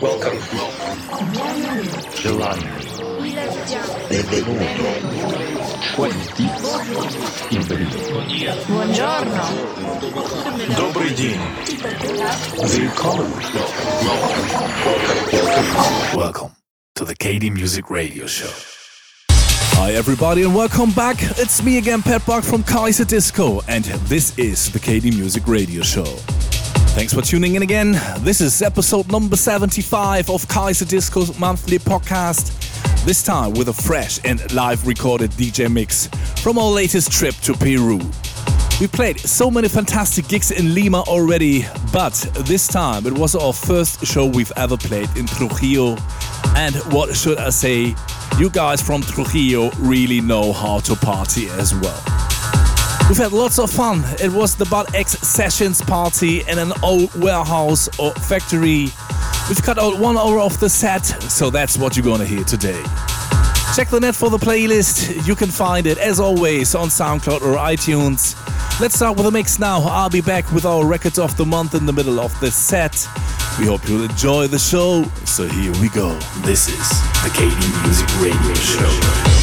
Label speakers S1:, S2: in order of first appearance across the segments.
S1: Welcome.
S2: Giovanni.
S1: Benvenuto. Входите.
S3: Buongiorno.
S2: Добрый день.
S1: Welcome.
S2: Welcome. Welcome to the KD Music Radio Show. Hi, everybody, and welcome back. It's me again, Pat Buck from Kaiserdisco, and this is the KD Music Radio Show. Thanks for tuning in again. This is episode number 75 of Kaiserdisco's monthly podcast. This time with a fresh and live recorded DJ mix from our latest trip to Peru. We played so many fantastic gigs in Lima already, but this time it was our first show we've ever played in Trujillo. And what should I say? You guys from Trujillo really know how to party as well. We've had lots of fun. It was the BudX Sessions party in an old warehouse or factory. We've cut out one hour of the set, so that's what you're gonna hear today. Check the net for the playlist. You can find it as always on SoundCloud or iTunes. Let's start with a mix now. I'll be back with our records of the month in the middle of the set. We hope you'll enjoy the show. So here we go. This is the KD Music Radio Show.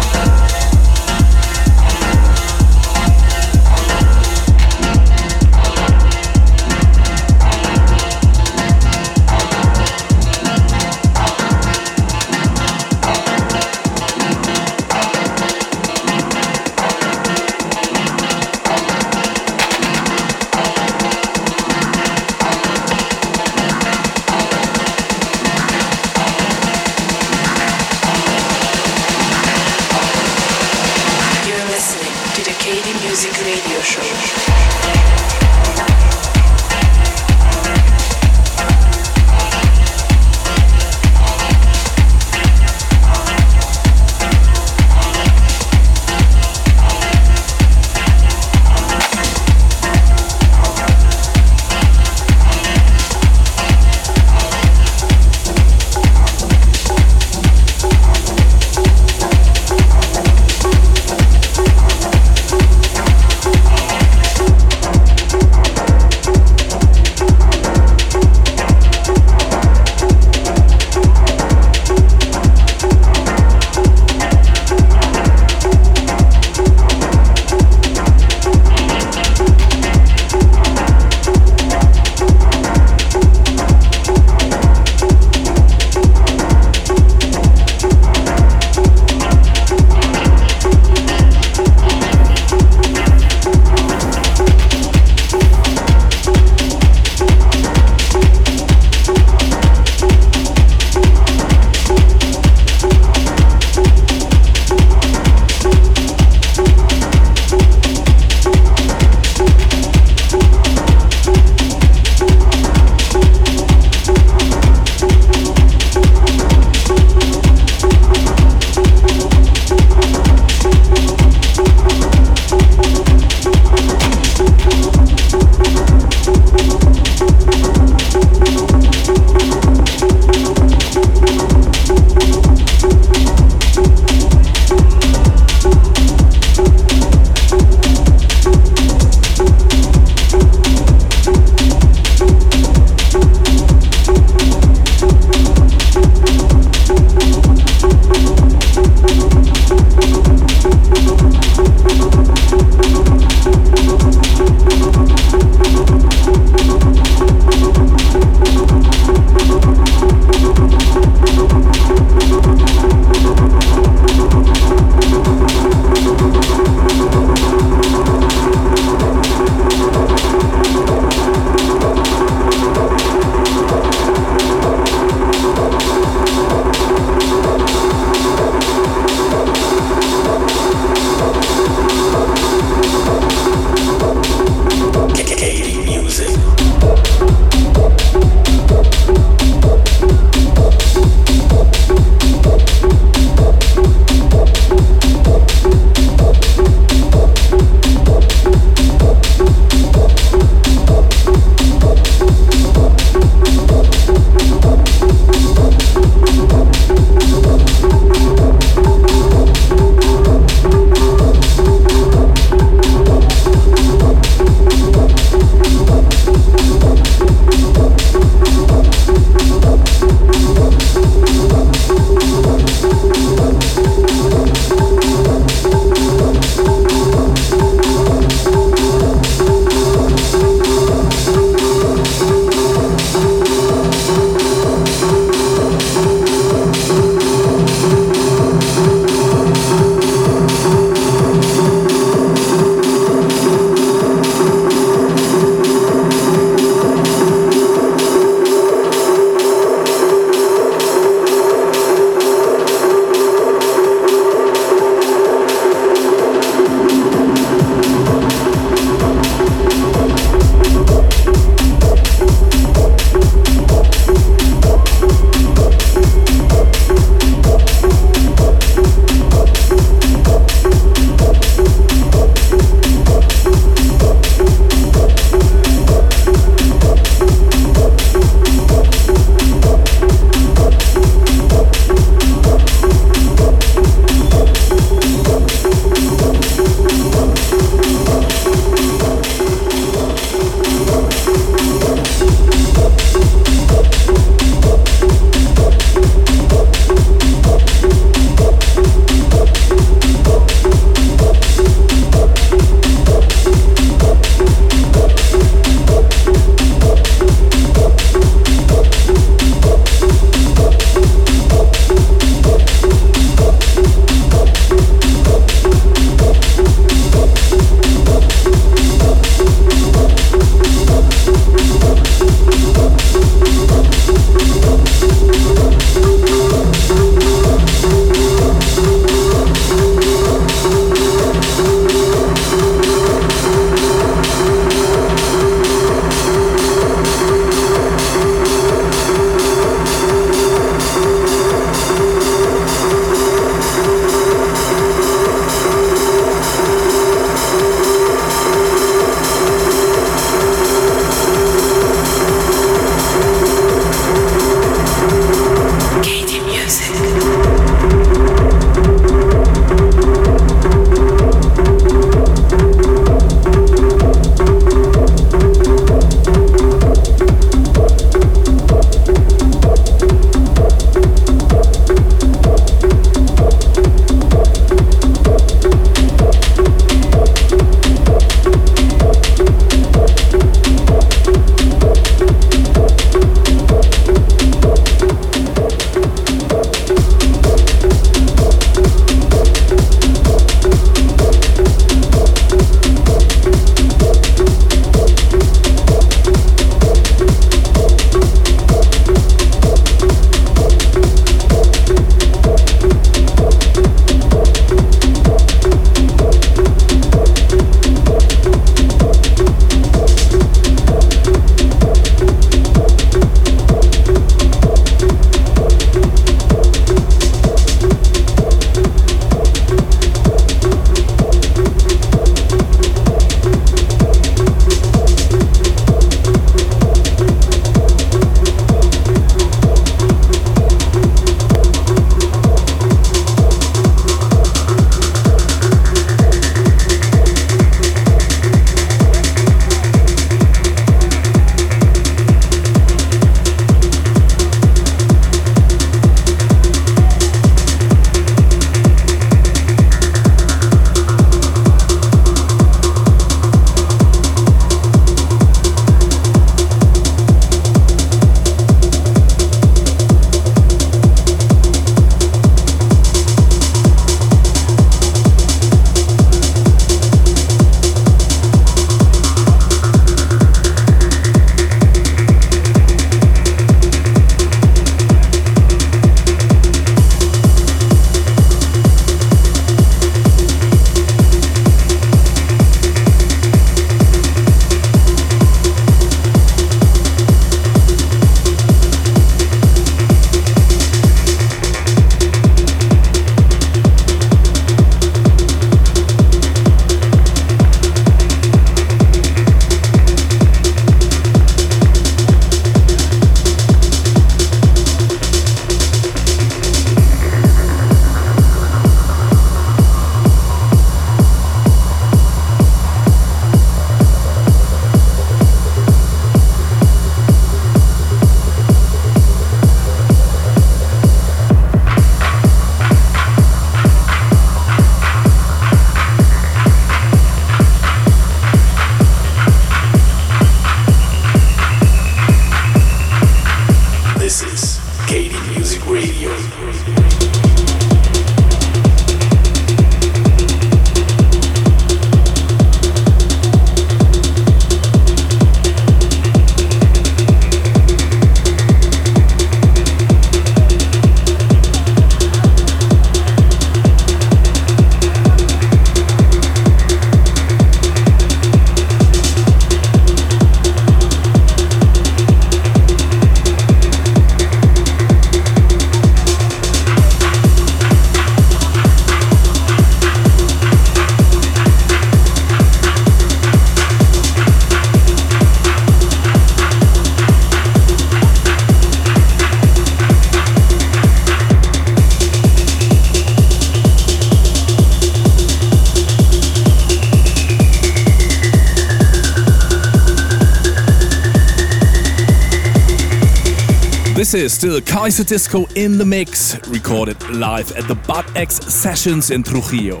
S2: Still Kaiserdisco in the mix, recorded live at the Bud X Sessions in Trujillo.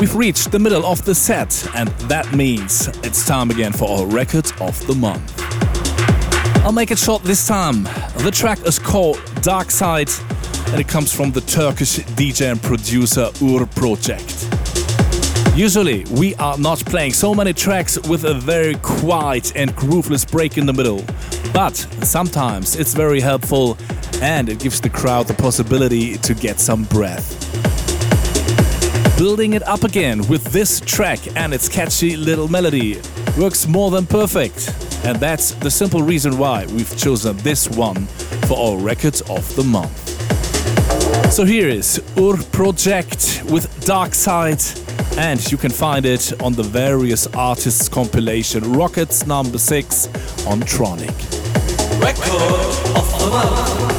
S2: We've reached the middle of the set, and that means it's time again for our record of the month. I'll make it short this time. The track is called Dark Side, and it comes from the Turkish DJ and producer Ugur Project. Usually, we are not playing so many tracks with a very quiet and grooveless break in the middle, but sometimes it's very helpful and it gives the crowd the possibility to get some breath. Building it up again with this track and its catchy little melody works more than perfect. And that's the simple reason why we've chosen this one for our record of the month. So here is Ugur Project with Dark Side, and you can find it on the various artists compilation Rockets number 6 on Tronic.
S3: Record of the month.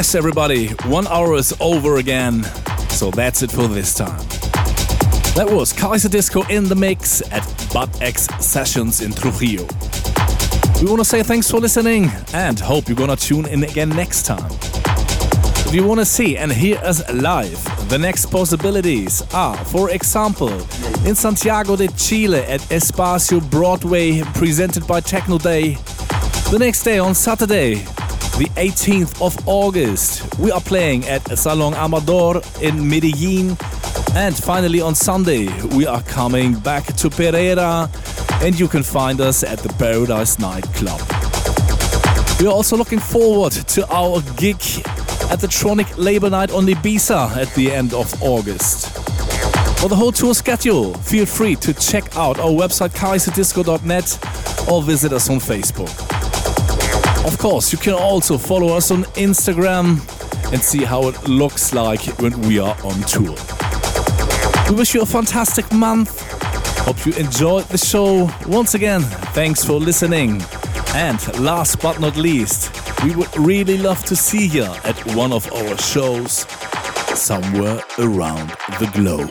S2: Yes, everybody, one hour is over again, so that's it for this time. That was Kaiserdisco in the mix at Bud X Sessions in Trujillo. We want to say thanks for listening and hope you're gonna tune in again next time. If you want to see and hear us live, the next possibilities are, for example, in Santiago de Chile at Espacio Broadway, presented by Techno Day. The next day on Saturday, the 18th of August. We are playing at Salon Amador in Medellin. And finally on Sunday, we are coming back to Pereira and you can find us at the Paradise Nightclub. We are also looking forward to our gig at the Tronic Labor Night on Ibiza at the end of August. For the whole tour schedule, feel free to check out our website kaiserdisco.net or visit us on Facebook. Of course, you can also follow us on Instagram and see how it looks like when we are on tour. We wish you a fantastic month. Hope you enjoyed the show. Once again, thanks for listening. And last but not least, we would really love to see you at one of our shows somewhere around the globe.